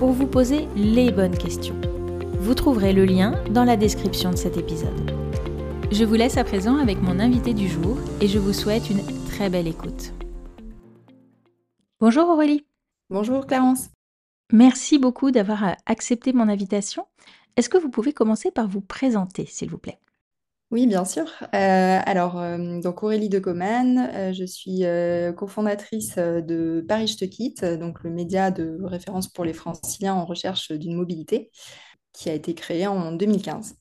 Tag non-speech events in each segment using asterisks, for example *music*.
pour vous poser les bonnes questions. Vous trouverez le lien dans la description de cet épisode. Je vous laisse à présent avec mon invité du jour et je vous souhaite une très belle écoute. Bonjour Aurélie. Bonjour Clarence. Merci beaucoup d'avoir accepté mon invitation. Est-ce que vous pouvez commencer par vous présenter, s'il vous plaît? Oui, bien sûr. Euh, alors, euh, donc Aurélie de Coman, euh, je suis cofondatrice de Paris Je te quitte, donc le média de référence pour les franciliens en recherche d'une mobilité, qui a été créé en 2015.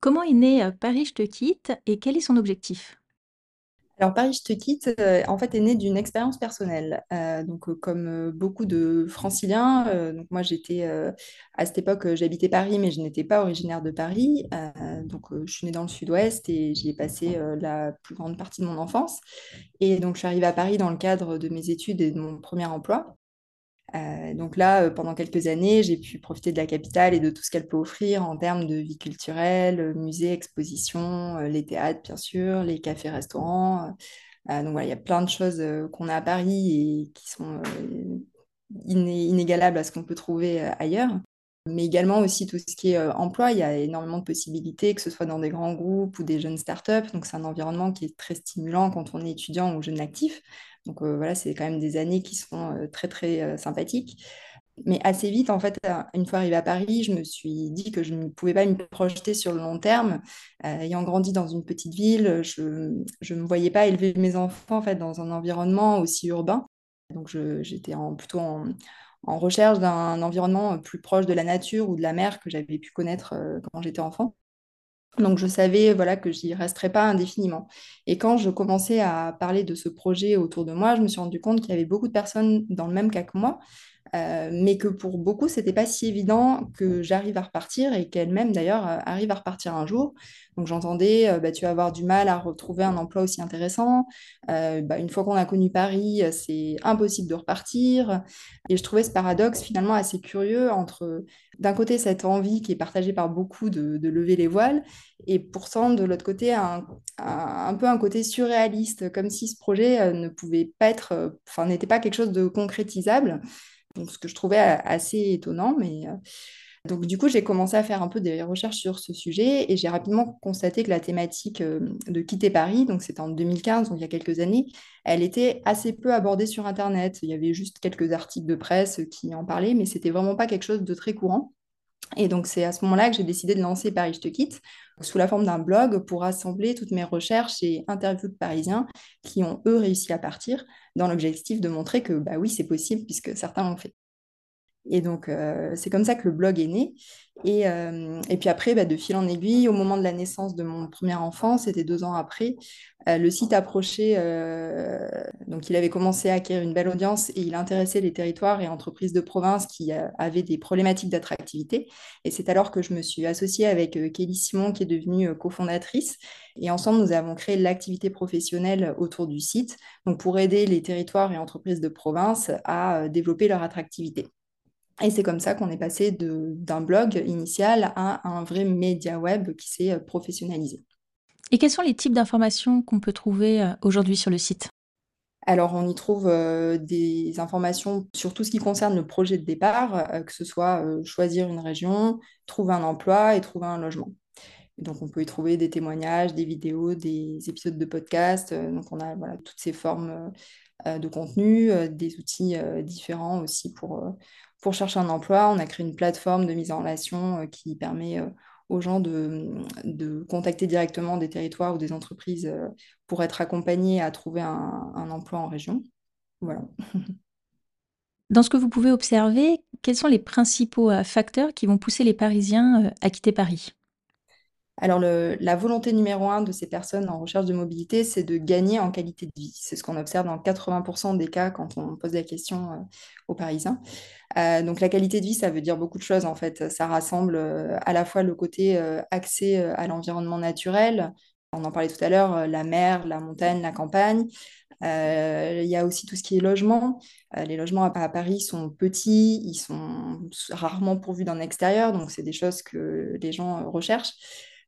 Comment est né Paris Je te quitte et quel est son objectif? Alors Paris, je te quitte, euh, en fait, est né d'une expérience personnelle. Euh, donc, euh, comme beaucoup de franciliens, donc moi j'étais à cette époque, j'habitais Paris, mais je n'étais pas originaire de Paris. donc, je suis née dans le sud-ouest et j'y ai passé la plus grande partie de mon enfance. Et donc, je suis arrivée à Paris dans le cadre de mes études et de mon premier emploi. Euh, donc là, euh, pendant quelques années, j'ai pu profiter de la capitale et de tout ce qu'elle peut offrir en termes de vie culturelle, euh, musées, expositions, les théâtres, bien sûr, les cafés, restaurants. donc voilà, il y a plein de choses qu'on a à Paris et qui sont inégalables à ce qu'on peut trouver ailleurs. Mais également aussi tout ce qui est emploi, il y a énormément de possibilités, que ce soit dans des grands groupes ou des jeunes startups. Donc c'est un environnement qui est très stimulant quand on est étudiant ou jeune actif. Donc euh, voilà, c'est quand même des années qui sont euh, très très euh, sympathiques. Mais assez vite, en fait, une fois arrivée à Paris, je me suis dit que je ne pouvais pas me projeter sur le long terme. ayant grandi dans une petite ville, je ne me voyais pas élever mes enfants en fait, dans un environnement aussi urbain. Donc j'étais plutôt en, en recherche d'un environnement plus proche de la nature ou de la mer que j'avais pu connaître quand j'étais enfant. Donc je savais voilà que j'y resterais pas indéfiniment. Et quand je commençais à parler de ce projet autour de moi, je me suis rendu compte qu'il y avait beaucoup de personnes dans le même cas que moi euh, mais que pour beaucoup, c'était pas si évident que j'arrive à repartir et qu'elle-même d'ailleurs euh, arrive à repartir un jour. Donc j'entendais, euh, bah, tu vas avoir du mal à retrouver un emploi aussi intéressant. Bah, une fois qu'on a connu Paris, c'est impossible de repartir. Et je trouvais ce paradoxe finalement assez curieux entre d'un côté cette envie qui est partagée par beaucoup de, lever les voiles et pourtant de l'autre côté un, un, peu un côté surréaliste, comme si ce projet ne pouvait pas être, enfin n'était pas quelque chose de concrétisable. Donc, ce que je trouvais assez étonnant. Mais, euh, Donc, du coup, j'ai commencé à faire un peu des recherches sur ce sujet et j'ai rapidement constaté que la thématique euh, de quitter Paris, donc c'était en 2015, donc il y a quelques années, elle était assez peu abordée sur Internet. Il y avait juste quelques articles de presse qui en parlaient, mais c'était vraiment pas quelque chose de très courant. Et donc, c'est à ce moment-là que j'ai décidé de lancer Paris Je te quitte sous la forme d'un blog pour rassembler toutes mes recherches et interviews de Parisiens qui ont, eux, réussi à partir dans l'objectif de montrer que, bah oui, c'est possible puisque certains l'ont fait. Et donc, euh, c'est comme ça que le blog est né. Et, euh, puis après, bah, de fil en aiguille, au moment de la naissance de mon premier enfant, c'était deux ans après, euh, le site approchait, donc il avait commencé à acquérir une belle audience et il intéressait les territoires et entreprises de province qui avaient des problématiques d'attractivité. Et c'est alors que je me suis associée avec Kelly Simon, qui est devenue cofondatrice. Et ensemble, nous avons créé l'activité professionnelle autour du site, donc pour aider les territoires et entreprises de province à développer leur attractivité. Et c'est comme ça qu'on est passé d'un blog initial à un vrai média web qui s'est euh, professionnalisé. Et quels sont les types d'informations qu'on peut trouver euh, aujourd'hui sur le site? Alors, on y trouve euh, des informations sur tout ce qui concerne le projet de départ, que ce soit choisir une région, trouver un emploi et trouver un logement. donc, on peut y trouver des témoignages, des vidéos, des épisodes de podcast. donc, on a voilà, toutes ces formes de contenu, des outils différents aussi pour, pour chercher un emploi, on a créé une plateforme de mise en relation euh, qui permet euh, aux gens de, contacter directement des territoires ou des entreprises euh, pour être accompagnés à trouver un, emploi en région. *laughs* Dans ce que vous pouvez observer, quels sont les principaux facteurs qui vont pousser les Parisiens à quitter Paris? Alors, la volonté numéro un de ces personnes en recherche de mobilité, c'est de gagner en qualité de vie. C'est ce qu'on observe dans 80% des cas quand on pose la question euh, aux Parisiens. Euh, donc, la qualité de vie, ça veut dire beaucoup de choses en fait. Ça rassemble euh, à la fois le côté accès à l'environnement naturel. On en parlait tout à l'heure, la mer, la montagne, la campagne. Il y a aussi tout ce qui est logement. Les logements à, à Paris sont petits, ils sont rarement pourvus d'un extérieur, donc c'est des choses que les gens recherchent.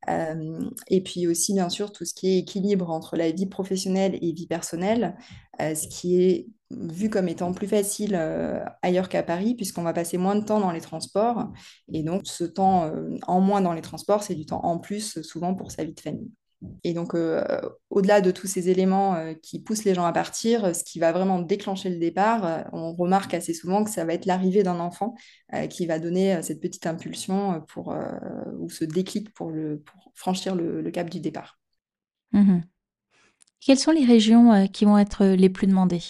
Et puis aussi, bien sûr, tout ce qui est équilibre entre la vie professionnelle et vie personnelle, ce qui est vu comme étant plus facile ailleurs qu'à Paris, puisqu'on va passer moins de temps dans les transports. Et donc, ce temps en moins dans les transports, c'est du temps en plus, souvent pour sa vie de famille. Et donc, euh, au-delà de tous ces éléments euh, qui poussent les gens à partir, ce qui va vraiment déclencher le départ, euh, on remarque assez souvent que ça va être l'arrivée d'un enfant qui va donner cette petite impulsion pour, ou ce déclic pour, le, pour franchir le, le cap du départ. Mhm. Quelles sont les régions qui vont être les plus demandées?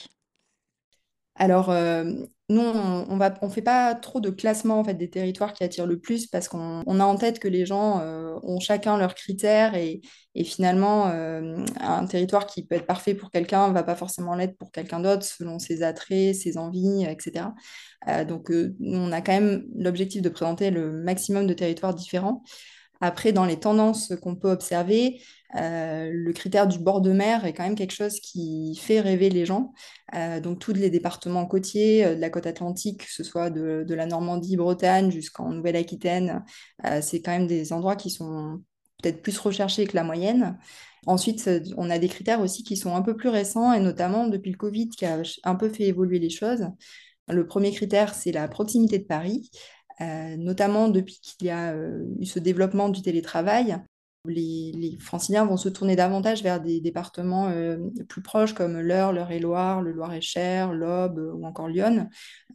Alors, euh, nous, on on fait pas trop de classement en fait, des territoires qui attirent le plus parce qu'on on a en tête que les gens euh, ont chacun leurs critères et, finalement, euh, un territoire qui peut être parfait pour quelqu'un ne va pas forcément l'être pour quelqu'un d'autre selon ses attraits, ses envies, etc. Euh, donc, on a quand même l'objectif de présenter le maximum de territoires différents. Après, dans les tendances qu'on peut observer, euh, le critère du bord de mer est quand même quelque chose qui fait rêver les gens. Euh, donc, tous les départements côtiers euh, de la côte atlantique, que ce soit de, la Normandie, Bretagne jusqu'en Nouvelle-Aquitaine, c'est quand même des endroits qui sont peut-être plus recherchés que la moyenne. Ensuite, on a des critères aussi qui sont un peu plus récents et notamment depuis le Covid qui a un peu fait évoluer les choses. Le premier critère, c'est la proximité de Paris. Notamment depuis qu'il y a eu ce développement du télétravail. Les, franciliens vont se tourner davantage vers des départements euh, plus proches comme l'Eure, l'Eure-et-Loire, le Loir-et-Cher, l'Aube euh, ou encore Lyon.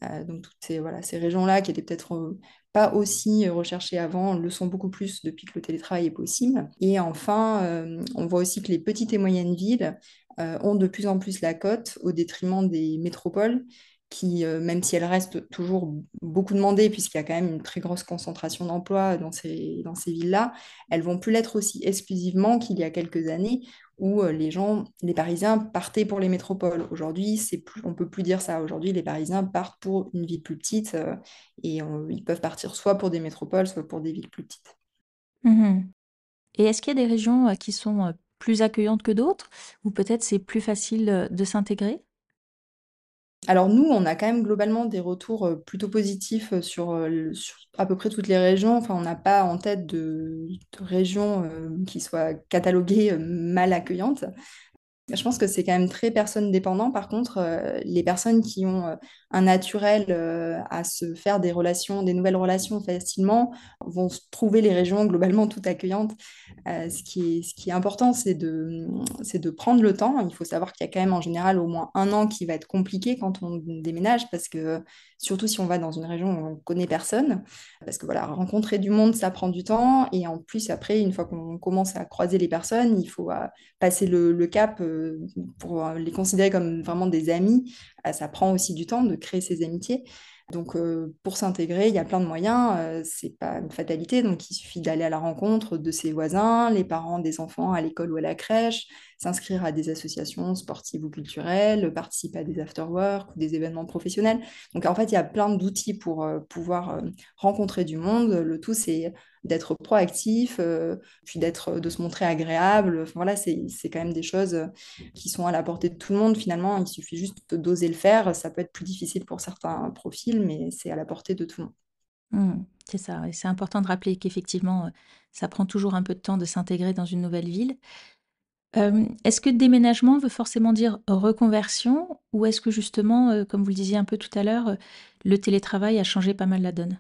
Euh, donc toutes ces, voilà, ces régions-là qui étaient peut-être pas aussi recherchées avant, le sont beaucoup plus depuis que le télétravail est possible. Et enfin, on voit aussi que les petites et moyennes villes ont de plus en plus la cote au détriment des métropoles qui, euh, même si elles restent toujours beaucoup demandées, puisqu'il y a quand même une très grosse concentration d'emplois dans ces, dans ces villes-là, elles vont plus l'être aussi exclusivement qu'il y a quelques années où euh, les gens, les Parisiens partaient pour les métropoles. Aujourd'hui, c'est plus, on peut plus dire ça. Aujourd'hui, les Parisiens partent pour une ville plus petite euh, et ils peuvent partir soit pour des métropoles, soit pour des villes plus petites. Mhm. Et est-ce qu'il y a des régions qui sont plus accueillantes que d'autres, ou peut-être c'est plus facile de s'intégrer? Alors nous, on a quand même globalement des retours euh, plutôt positifs euh, sur, euh, sur à peu près toutes les régions. Enfin, on n'a pas en tête de, régions qui soient cataloguées mal accueillantes. Je pense que c'est quand même très personne dépendant. Par contre, euh, les personnes qui ont euh, un naturel euh, à se faire des relations, des nouvelles relations facilement, vont trouver les régions globalement toutes accueillantes. Ce qui est, important, c'est de, c'est de prendre le temps. Il faut savoir qu'il y a quand même en général au moins un an qui va être compliqué quand on déménage, parce que surtout si on va dans une région où on connaît personne, parce que voilà, rencontrer du monde, ça prend du temps. Et en plus, après, une fois qu'on commence à croiser les personnes, il faut euh, passer le, cap euh, pour euh, les considérer comme vraiment des amis. Ça prend aussi du temps de créer ces amitiés. Donc, euh, pour s'intégrer, il y a plein de moyens. Euh, c'est pas une fatalité. Donc, il suffit d'aller à la rencontre de ses voisins, les parents des enfants à l'école ou à la crèche, s'inscrire à des associations sportives ou culturelles, participer à des after-work ou des événements professionnels. Donc, en fait, il y a plein d'outils pour euh, pouvoir euh, rencontrer du monde. Le tout, c'est d'être proactif, euh, puis d'être, de se montrer agréable. Enfin, voilà, c'est, c'est quand même des choses euh, qui sont à la portée de tout le monde. Finalement, il suffit juste d'oser le faire. Ça peut être plus difficile pour certains profils, mais c'est à la portée de tout le monde. Mhm. C'est ça, et c'est important de rappeler qu'effectivement, euh, ça prend toujours un peu de temps de s'intégrer dans une nouvelle ville. Euh, est-ce que déménagement veut forcément dire reconversion, ou est-ce que justement, euh, comme vous le disiez un peu tout à l'heure, euh, le télétravail a changé pas mal la donne?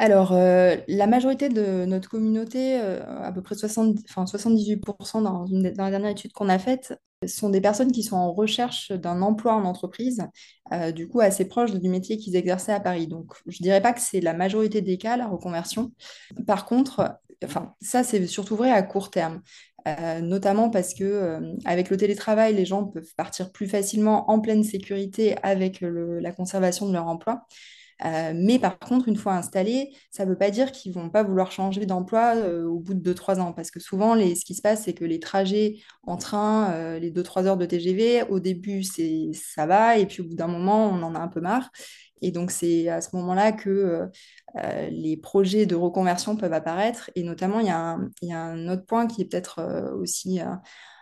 Alors, euh, la majorité de notre communauté, euh, à peu près 70, enfin 78% dans, la dernière étude qu'on a faite, sont des personnes qui sont en recherche d'un emploi en entreprise, euh, du coup assez proche du métier qu'ils exerçaient à Paris. Donc, je dirais pas que c'est la majorité des cas, la reconversion. Par contre, ça, c'est surtout vrai à court terme. Notamment parce que avec le télétravail, les gens peuvent partir plus facilement en pleine sécurité avec la conservation de leur emploi. Mais par contre, une fois installés, ça ne veut pas dire qu'ils ne vont pas vouloir changer d'emploi au bout de 2-3 ans. Parce que souvent, ce qui se passe, c'est que les trajets en train, les 2-3 heures de TGV, au début, ça va, et puis au bout d'un moment, on en a un peu marre. Et donc, c'est à ce moment-là que euh, euh, les projets de reconversion peuvent apparaître. Et notamment, il y a un, autre point qui est peut-être euh, aussi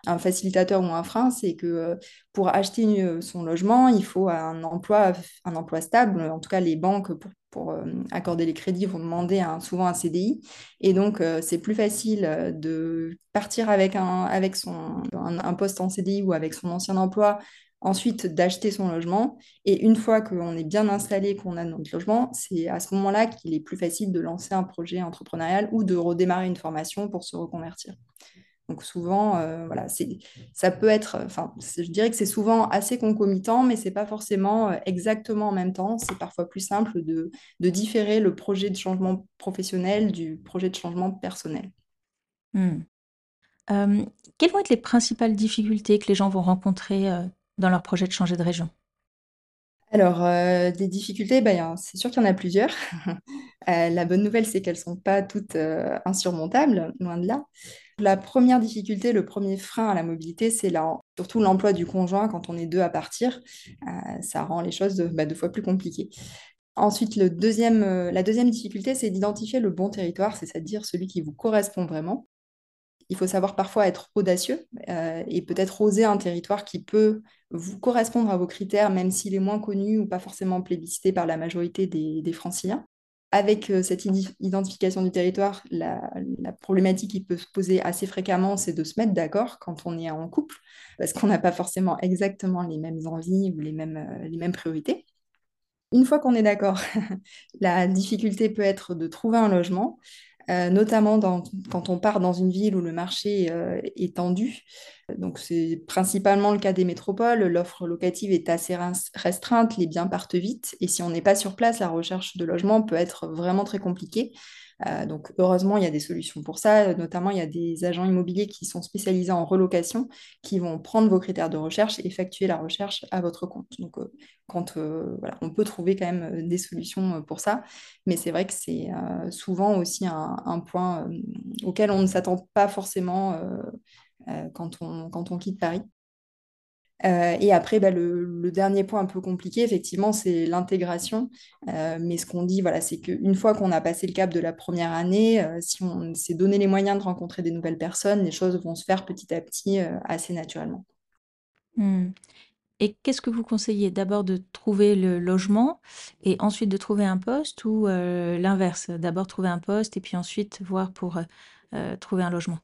un facilitateur ou un frein, c'est que pour acheter son logement, il faut un emploi, un stable. En tout cas, les banques, pour, pour accorder les crédits, vont demander un, souvent un CDI. Et donc, c'est plus facile de partir avec, un, son, un, poste en CDI ou avec son ancien emploi ensuite d'acheter son logement. Et une fois qu'on est bien installé, qu'on a notre logement, c'est à ce moment-là qu'il est plus facile de lancer un projet entrepreneurial ou de redémarrer une formation pour se reconvertir. Donc souvent, euh, voilà, ça peut être, enfin, je dirais que c'est souvent assez concomitant, mais c'est pas forcément euh, exactement en même temps. C'est parfois plus simple de, différer le projet de changement professionnel du projet de changement personnel. Hmm. Euh, quelles vont être les principales difficultés que les gens vont rencontrer dans leur projet de changer de région? Alors, euh, des difficultés, bah, c'est sûr qu'il y en a plusieurs. *laughs* Euh, la bonne nouvelle, c'est qu'elles ne sont pas toutes euh, insurmontables, loin de là. La première difficulté, le premier frein à la mobilité, c'est surtout l'emploi du conjoint quand on est deux à partir. ça rend les choses bah, deux fois plus compliquées. Ensuite, deuxième, la deuxième difficulté, c'est d'identifier le bon territoire, c'est-à-dire celui qui vous correspond vraiment il faut savoir parfois être audacieux euh, et peut-être oser un territoire qui peut vous correspondre à vos critères, même s'il est moins connu ou pas forcément plébiscité par la majorité des, franciliens. Avec euh, cette identification du territoire, la, problématique qui peut se poser assez fréquemment, c'est de se mettre d'accord quand on est en couple, parce qu'on n'a pas forcément exactement les mêmes envies ou les mêmes, euh, les mêmes priorités. Une fois qu'on est d'accord, *laughs* la difficulté peut être de trouver un logement. Euh, notamment quand on part dans une ville où le marché euh, est tendu. Donc c'est principalement le cas des métropoles, l'offre locative est assez restreinte, les biens partent vite, et si on n'est pas sur place, la recherche de logement peut être vraiment très compliquée. Euh, donc heureusement, il y a des solutions pour ça. Notamment, il y a des agents immobiliers qui sont spécialisés en relocation, qui vont prendre vos critères de recherche et effectuer la recherche à votre compte. Donc euh, quand, euh, on peut trouver quand même des solutions pour ça, mais c'est vrai que c'est souvent aussi un, point auquel on ne s'attend pas forcément quand on quitte Paris. Euh, et après, bah, le, dernier point un peu compliqué, effectivement, c'est l'intégration. Euh, mais ce qu'on dit, voilà, c'est qu'une fois qu'on a passé le cap de la première année, euh, si on s'est donné les moyens de rencontrer des nouvelles personnes, les choses vont se faire petit à petit assez naturellement. Hmm. Et qu'est-ce que vous conseillez? D'abord de trouver le logement et ensuite de trouver un poste ou l'inverse D'abord trouver un poste et puis ensuite voir pour trouver un logement?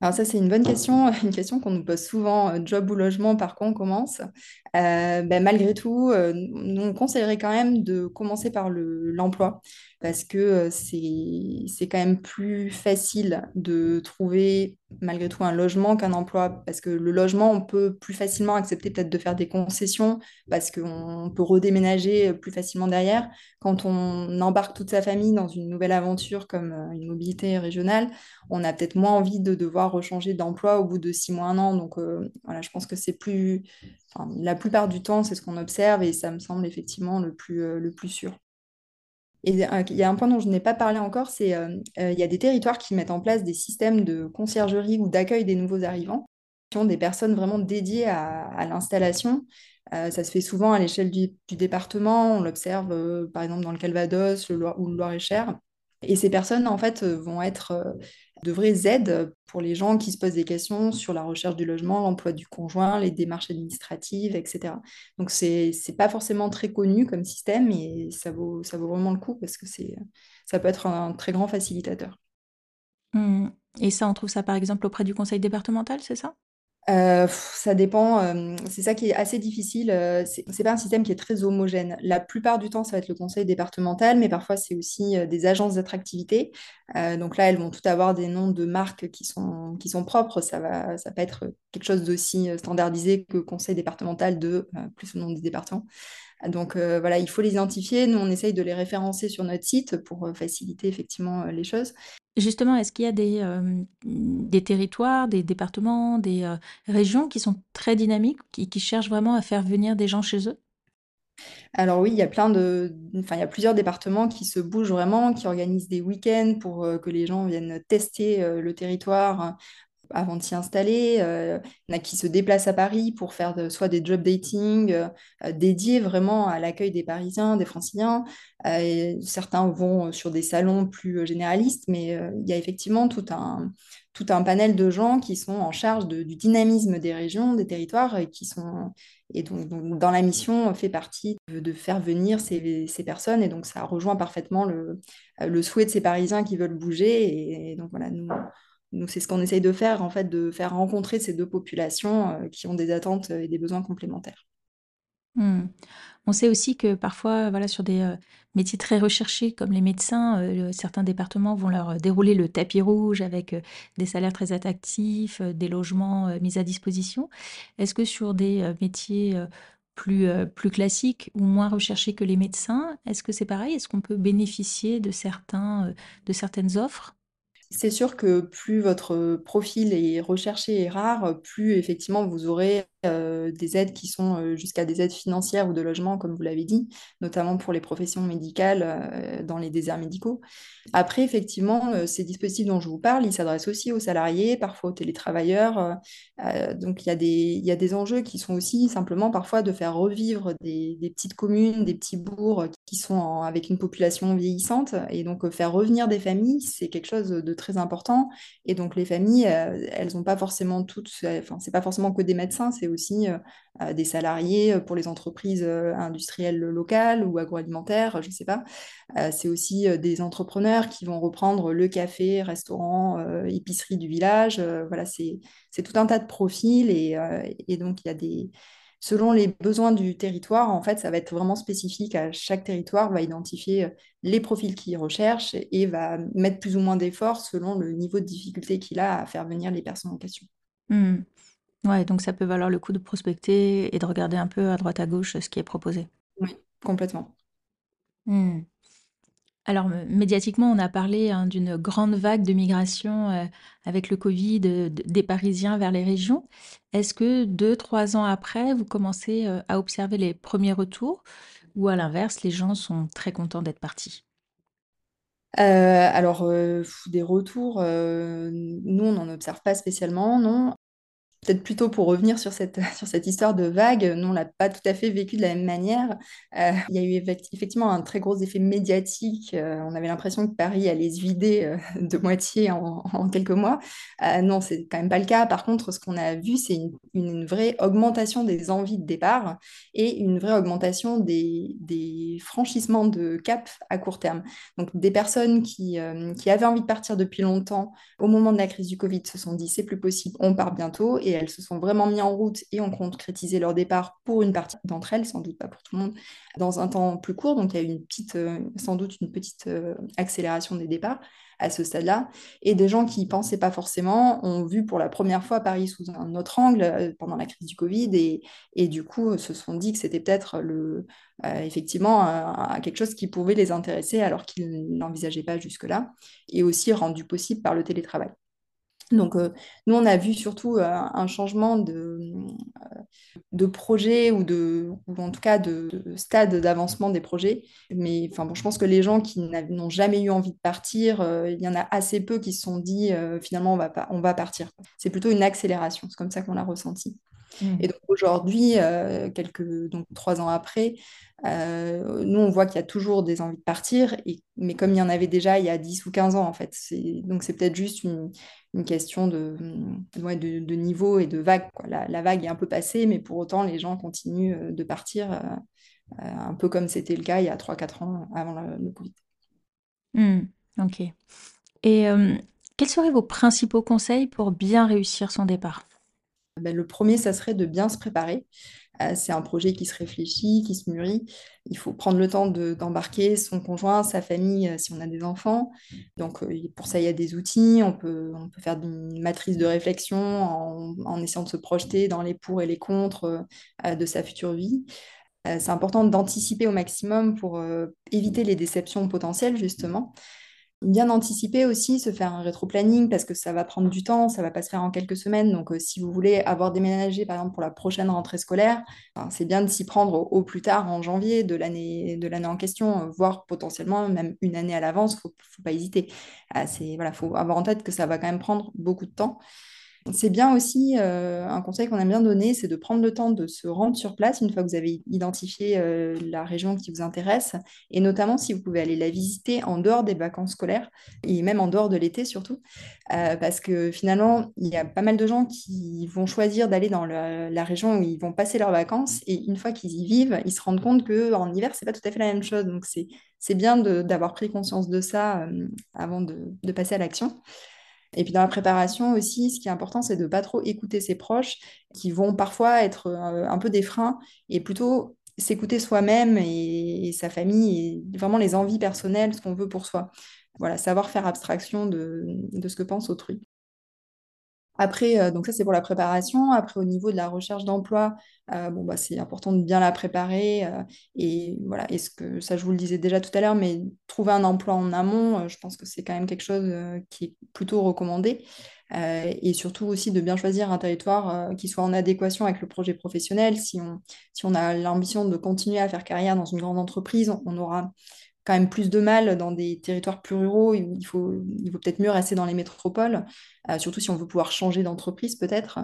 Alors ça, c'est une bonne question, *laughs* une question qu'on nous pose souvent, euh, job ou logement, par quoi on commence? Euh, ben, malgré tout, euh, nous, on conseillerait quand même de commencer par l'emploi parce que c'est, quand même plus facile de trouver malgré tout un logement qu'un emploi parce que le logement, on peut plus facilement accepter peut-être de faire des concessions parce qu'on peut redéménager plus facilement derrière. Quand on embarque toute sa famille dans une nouvelle aventure comme une mobilité régionale, on a peut-être moins envie de devoir rechanger d'emploi au bout de six mois, un an. Donc voilà, je pense que c'est plus la plupart du temps, c'est ce qu'on observe et ça me semble effectivement le plus, le plus sûr. Et euh, il y a un point dont je n'ai pas parlé encore, c'est qu'il euh, y a des territoires qui mettent en place des systèmes de conciergerie ou d'accueil des nouveaux arrivants, qui ont des personnes vraiment dédiées à, l'installation. ça se fait souvent à l'échelle du, département, on l'observe par exemple dans le Calvados ou le Loir-et-Cher. Et ces personnes, en fait, vont être de vraies aides pour les gens qui se posent des questions sur la recherche du logement, l'emploi du conjoint, les démarches administratives, etc. Donc, c'est n'est pas forcément très connu comme système et ça vaut, ça vaut vraiment le coup parce que ça peut être un très grand facilitateur. Mmh. Et ça, on trouve ça par exemple auprès du conseil départemental, c'est ça? Euh, ça dépend. Euh, c'est ça qui est assez difficile. Euh, c'est c'est pas un système qui est très homogène. La plupart du temps, ça va être le conseil départemental, mais parfois c'est aussi des agences d'attractivité. donc là, elles vont tout avoir des noms de marques qui sont, qui sont propres. Ça va, ça peut être quelque chose d'aussi standardisé que conseil départemental de plus le nom des départements. Donc voilà, il faut les identifier. Nous, on essaye de les référencer sur notre site pour faciliter effectivement les choses. Justement, est-ce qu'il y a des, des territoires, des départements, des régions qui sont très dynamiques, qui, qui cherchent vraiment à faire venir des gens chez eux? Alors oui, il y a plein de, enfin, il y a plusieurs départements qui se bougent vraiment, qui organisent des week-ends pour euh, que les gens viennent tester euh, le territoire euh, avant de s'y installer. Euh, il qui se déplacent à Paris pour faire soit des job dating euh, euh, dédiés vraiment à l'accueil des Parisiens, des Franciliens. Certains vont sur des salons plus généralistes, mais il y a effectivement tout un, tout un panel de gens qui sont en charge du dynamisme des régions, des territoires, et qui sont et donc, dans la mission fait partie de, faire venir ces, ces personnes. Et donc ça rejoint parfaitement le, le souhait de ces Parisiens qui veulent bouger. Et donc voilà, nous, c'est ce qu'on essaye de faire, en fait, de faire rencontrer ces deux populations euh, qui ont des attentes et des besoins complémentaires. Hmm. On sait aussi que parfois, voilà, sur des euh, métiers très recherchés comme les médecins, euh, certains départements vont leur dérouler le tapis rouge avec des salaires très attractifs, des logements mis à disposition. Est-ce que sur des métiers plus, plus classiques ou moins recherchés que les médecins, est-ce que c'est pareil? Est-ce qu'on peut bénéficier de certains, de certaines offres? C'est sûr que plus votre profil est recherché et rare, plus effectivement vous aurez euh, des aides qui sont euh, jusqu'à des aides financières ou de logement, comme vous l'avez dit, notamment pour les professions médicales euh, dans les déserts médicaux. Après, effectivement, ces dispositifs dont je vous parle, ils s'adressent aussi aux salariés, parfois aux télétravailleurs. donc il y a des, y a des enjeux qui sont aussi simplement parfois de faire revivre des, petites communes, des petits bourgs qui sont avec une population vieillissante. Et donc faire revenir des familles, c'est quelque chose de très important. Et donc les familles, elles n'ont pas forcément toutes, enfin c'est pas forcément que des médecins, c'est aussi euh, des salariés euh, pour les entreprises euh, industrielles locales ou agroalimentaires, je ne sais pas. C'est aussi des entrepreneurs qui vont reprendre le café, restaurant, épicerie du village. Voilà, c'est, tout un tas de profils et, et donc il y a des... Selon les besoins du territoire, en fait, ça va être vraiment spécifique à chaque territoire, va identifier les profils qu'il recherche et va mettre plus ou moins d'efforts selon le niveau de difficulté qu'il a à faire venir les personnes en question. Hmm. Ouais, donc ça peut valoir le coup de prospecter et de regarder un peu à droite à gauche ce qui est proposé. Oui, complètement. Hmm. Alors, me- médiatiquement, on a parlé hein, d'une grande vague de migration euh, avec le Covid euh, des Parisiens vers les régions. Est-ce que deux, trois ans après, vous commencez euh, à observer les premiers retours ou à l'inverse, les gens sont très contents d'être partis? Euh, alors, des retours, nous, on n'en observe pas spécialement, non. Peut-être plutôt pour revenir sur cette, *laughs* sur cette histoire de vague, nous, on l'a pas tout à fait vécu de la même manière. Euh, il y a eu effect- effectivement un très gros effet médiatique. Euh, on avait l'impression que Paris allait se vider euh, de moitié en, en quelques mois. Non, c'est quand même pas le cas. Par contre, ce qu'on a vu, c'est une, une vraie augmentation des envies de départ et une vraie augmentation des, des franchissements de cap à court terme. Donc, des personnes qui, qui avaient envie de partir depuis longtemps au moment de la crise du Covid, se sont dit c'est plus possible, on part bientôt. Et elles se sont vraiment mis en route et ont concrétisé leur départ pour une partie d'entre elles, sans doute pas pour tout le monde, dans un temps plus court. Donc il y a eu euh, sans doute une petite euh, accélération des départs à ce stade-là. Et des gens qui ne pensaient pas forcément ont vu pour la première fois Paris sous un autre angle euh, pendant la crise du Covid et, du coup se sont dit que c'était peut-être effectivement quelque chose qui pouvait les intéresser alors qu'ils n'envisageaient pas jusque-là et aussi rendu possible par le télétravail. Donc, euh, nous, on a vu surtout euh, un changement de, euh, de projet ou, de, ou en tout cas de, de stade d'avancement des projets. Mais bon, je pense que les gens qui n'ont jamais eu envie de partir, il y en a assez peu qui se sont dit finalement on va, pas, on va partir. C'est plutôt une accélération, c'est comme ça qu'on l'a ressenti. Et donc aujourd'hui, euh, quelques donc trois ans après, euh, nous on voit qu'il y a toujours des envies de partir, mais comme il y en avait déjà il y a 10 ou 15 ans en fait. Donc c'est peut-être juste une, question de, ouais, de, niveau et de vague. La, vague est un peu passée, mais pour autant les gens continuent euh, de partir, un peu comme c'était le cas il y a trois quatre ans avant le, Covid. Hmm. Ok. Et quels seraient vos principaux conseils pour bien réussir son départ? Ben, le premier, ça serait de bien se préparer. Euh, c'est un projet qui se réfléchit, qui se mûrit. Il faut prendre le temps de- d'embarquer son conjoint, sa famille, euh, si on a des enfants. Donc, euh, pour ça, il y a des outils. On peut, faire une matrice de réflexion en, essayant de se projeter dans les pour et les contre de sa future vie. C'est important d'anticiper au maximum pour éviter les déceptions potentielles, justement. Bien anticiper aussi, se faire un rétro-planning parce que ça va prendre du temps, ça va pas se faire en quelques semaines. Donc, euh, si vous voulez avoir déménagé, par exemple, pour la prochaine rentrée scolaire, c'est bien de s'y prendre au, plus tard en janvier de l'année en question, euh, voire potentiellement même une année à l'avance. Faut, faut pas hésiter. Ah, c'est voilà, faut avoir en tête que ça va quand même prendre beaucoup de temps. C'est bien aussi, euh, un conseil qu'on aime bien donner, c'est de prendre le temps de se rendre sur place une fois que vous avez identifié euh, la région qui vous intéresse, et notamment si vous pouvez aller la visiter en dehors des vacances scolaires, et même en dehors de l'été surtout, euh, parce que finalement, il y a pas mal de gens qui vont choisir d'aller dans la, région où ils vont passer leurs vacances, et une fois qu'ils y vivent, ils se rendent compte qu'en hiver, c'est pas tout à fait la même chose. Donc c'est bien d'avoir pris conscience de ça avant de passer à l'action. Et puis dans la préparation aussi, ce qui est important, c'est de ne pas trop écouter ses proches qui vont parfois être euh, un peu des freins et plutôt s'écouter soi-même et, sa famille et vraiment les envies personnelles, ce qu'on veut pour soi. Voilà, savoir faire abstraction de, de ce que pense autrui. Après, euh, donc ça c'est pour la préparation. Après, au niveau de la recherche d'emploi, euh, bon, bah, c'est important de bien la préparer. Euh, et voilà, est-ce que ça je vous le disais déjà tout à l'heure, mais trouver un emploi en amont, je pense que c'est quand même quelque chose qui est plutôt recommandé. et surtout aussi de bien choisir un territoire qui soit en adéquation avec le projet professionnel. Si on, si on a l'ambition de continuer à faire carrière dans une grande entreprise, on aura quand même plus de mal dans des territoires plus ruraux. Il faut, il faut peut-être mieux rester dans les métropoles, euh, surtout si on veut pouvoir changer d'entreprise peut-être.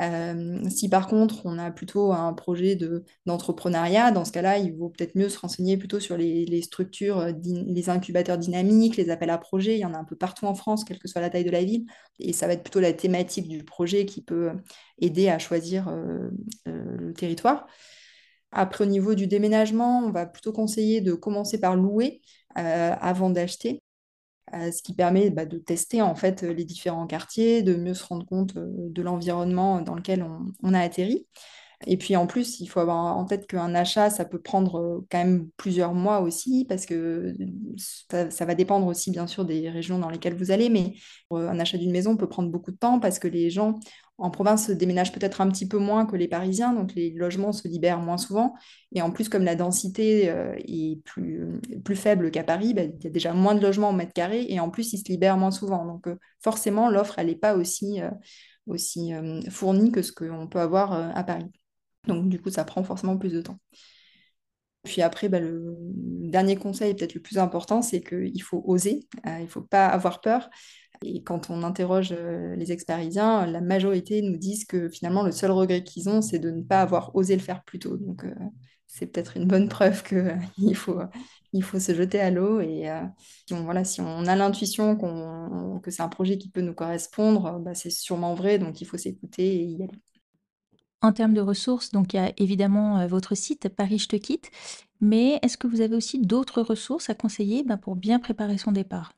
Euh, si par contre on a plutôt un projet de, d'entrepreneuriat, dans ce cas-là, il vaut peut-être mieux se renseigner plutôt sur les, structures, euh, les incubateurs dynamiques, les appels à projets. Il y en a un peu partout en France, quelle que soit la taille de la ville. Et ça va être plutôt la thématique du projet qui peut aider à choisir le territoire. Après, au niveau du déménagement, on va plutôt conseiller de commencer par louer euh, avant d'acheter, euh, ce qui permet bah, de tester en fait les différents quartiers, de mieux se rendre compte euh, de l'environnement dans lequel on, a atterri. Et puis en plus, il faut avoir en tête qu'un achat, ça peut prendre quand même plusieurs mois aussi, parce que ça, ça, va dépendre aussi bien sûr des régions dans lesquelles vous allez, mais un achat d'une maison peut prendre beaucoup de temps parce que les gens en province se déménagent peut-être un petit peu moins que les Parisiens, donc les logements se libèrent moins souvent. Et en plus, comme la densité euh, est plus, plus faible qu'à Paris, bah, il y a déjà moins de logements au mètre carré et en plus, ils se libèrent moins souvent. Donc euh, forcément, l'offre, elle n'est pas aussi, euh, aussi fournie que ce qu'on peut avoir à Paris. Donc du coup, ça prend forcément plus de temps. Puis après, bah, le dernier conseil, peut-être le plus important, c'est qu'il faut oser, il ne faut pas avoir peur. Et quand on interroge euh, les experts la majorité nous disent que finalement, le seul regret qu'ils ont, c'est de ne pas avoir osé le faire plus tôt. Donc, euh, c'est peut-être une bonne preuve qu'il euh, *laughs* faut, il faut se jeter à l'eau. Et voilà, si on a l'intuition que c'est un projet qui peut nous correspondre, bah, c'est sûrement vrai. Donc, il faut s'écouter et y aller. En termes de ressources, donc il y a évidemment votre site Paris Je te quitte, mais est-ce que vous avez aussi d'autres ressources à conseiller bah, pour bien préparer son départ?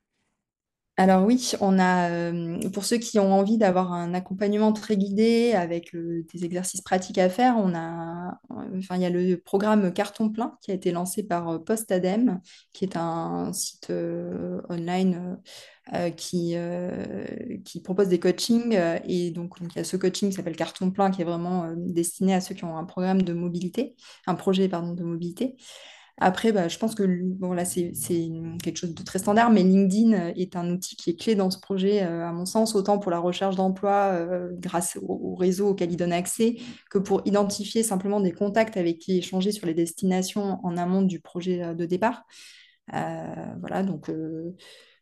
Alors oui, on a, euh, pour ceux qui ont envie d'avoir un accompagnement très guidé avec euh, des exercices pratiques à faire, on a, enfin, il y a le programme Carton plein qui a été lancé par euh, Postadem, qui est un site online qui, qui propose des coachings. et donc, il y a ce coaching qui s'appelle Carton plein qui est vraiment destiné à ceux qui ont un programme de mobilité, un projet pardon, de mobilité. Après, bah, je pense que bon, là, c'est quelque chose de très standard, mais LinkedIn euh, est un outil qui est clé dans ce projet, euh, à mon sens, autant pour la recherche d'emploi euh, grâce au, réseau auquel il donne accès, que pour identifier simplement des contacts avec qui échanger sur les destinations en amont du projet de départ. voilà, donc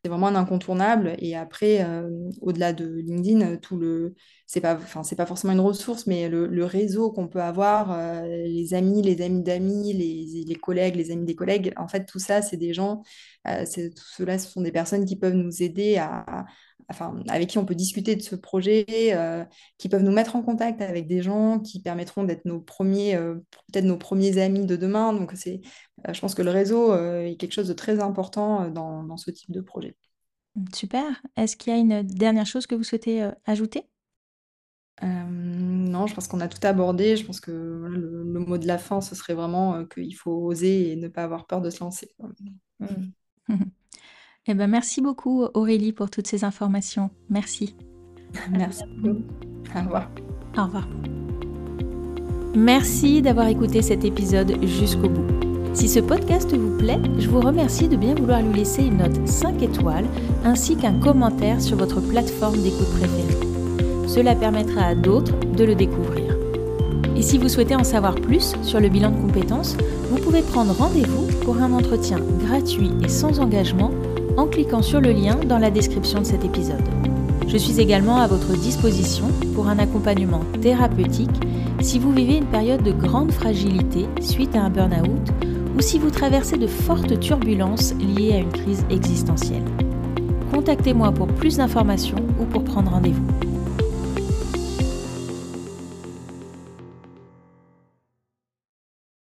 c'est vraiment un incontournable. Et après, euh, au-delà de LinkedIn, tout le, c'est pas, enfin, c'est pas forcément une ressource, mais le, réseau qu'on peut avoir, euh, les amis, les amis d'amis, les, les, collègues, les amis des collègues, en fait, tout ça, c'est des gens, euh, tout cela, ce sont des personnes qui peuvent nous aider à, enfin, avec qui on peut discuter de ce projet, qui peuvent nous mettre en contact avec des gens qui permettront d'être nos premiers, peut-être nos premiers amis de demain. Donc, c'est, je pense que le réseau est quelque chose de très important dans, dans ce type de projet. Super. Est-ce qu'il y a une dernière chose que vous souhaitez ajouter? Non, je pense qu'on a tout abordé. Je pense que le, mot de la fin, ce serait vraiment qu'il faut oser et ne pas avoir peur de se lancer. *laughs* Eh ben, merci beaucoup Aurélie pour toutes ces informations. Merci. Merci. Au revoir. Au revoir. Merci d'avoir écouté cet épisode jusqu'au bout. Si ce podcast vous plaît, je vous remercie de bien vouloir lui laisser une note 5 étoiles ainsi qu'un commentaire sur votre plateforme d'écoute préférée. Cela permettra à d'autres de le découvrir. Et si vous souhaitez en savoir plus sur le bilan de compétences, vous pouvez prendre rendez-vous pour un entretien gratuit et sans engagement en cliquant sur le lien dans la description de cet épisode. Je suis également à votre disposition pour un accompagnement thérapeutique si vous vivez une période de grande fragilité suite à un burn-out ou si vous traversez de fortes turbulences liées à une crise existentielle. Contactez-moi pour plus d'informations ou pour prendre rendez-vous.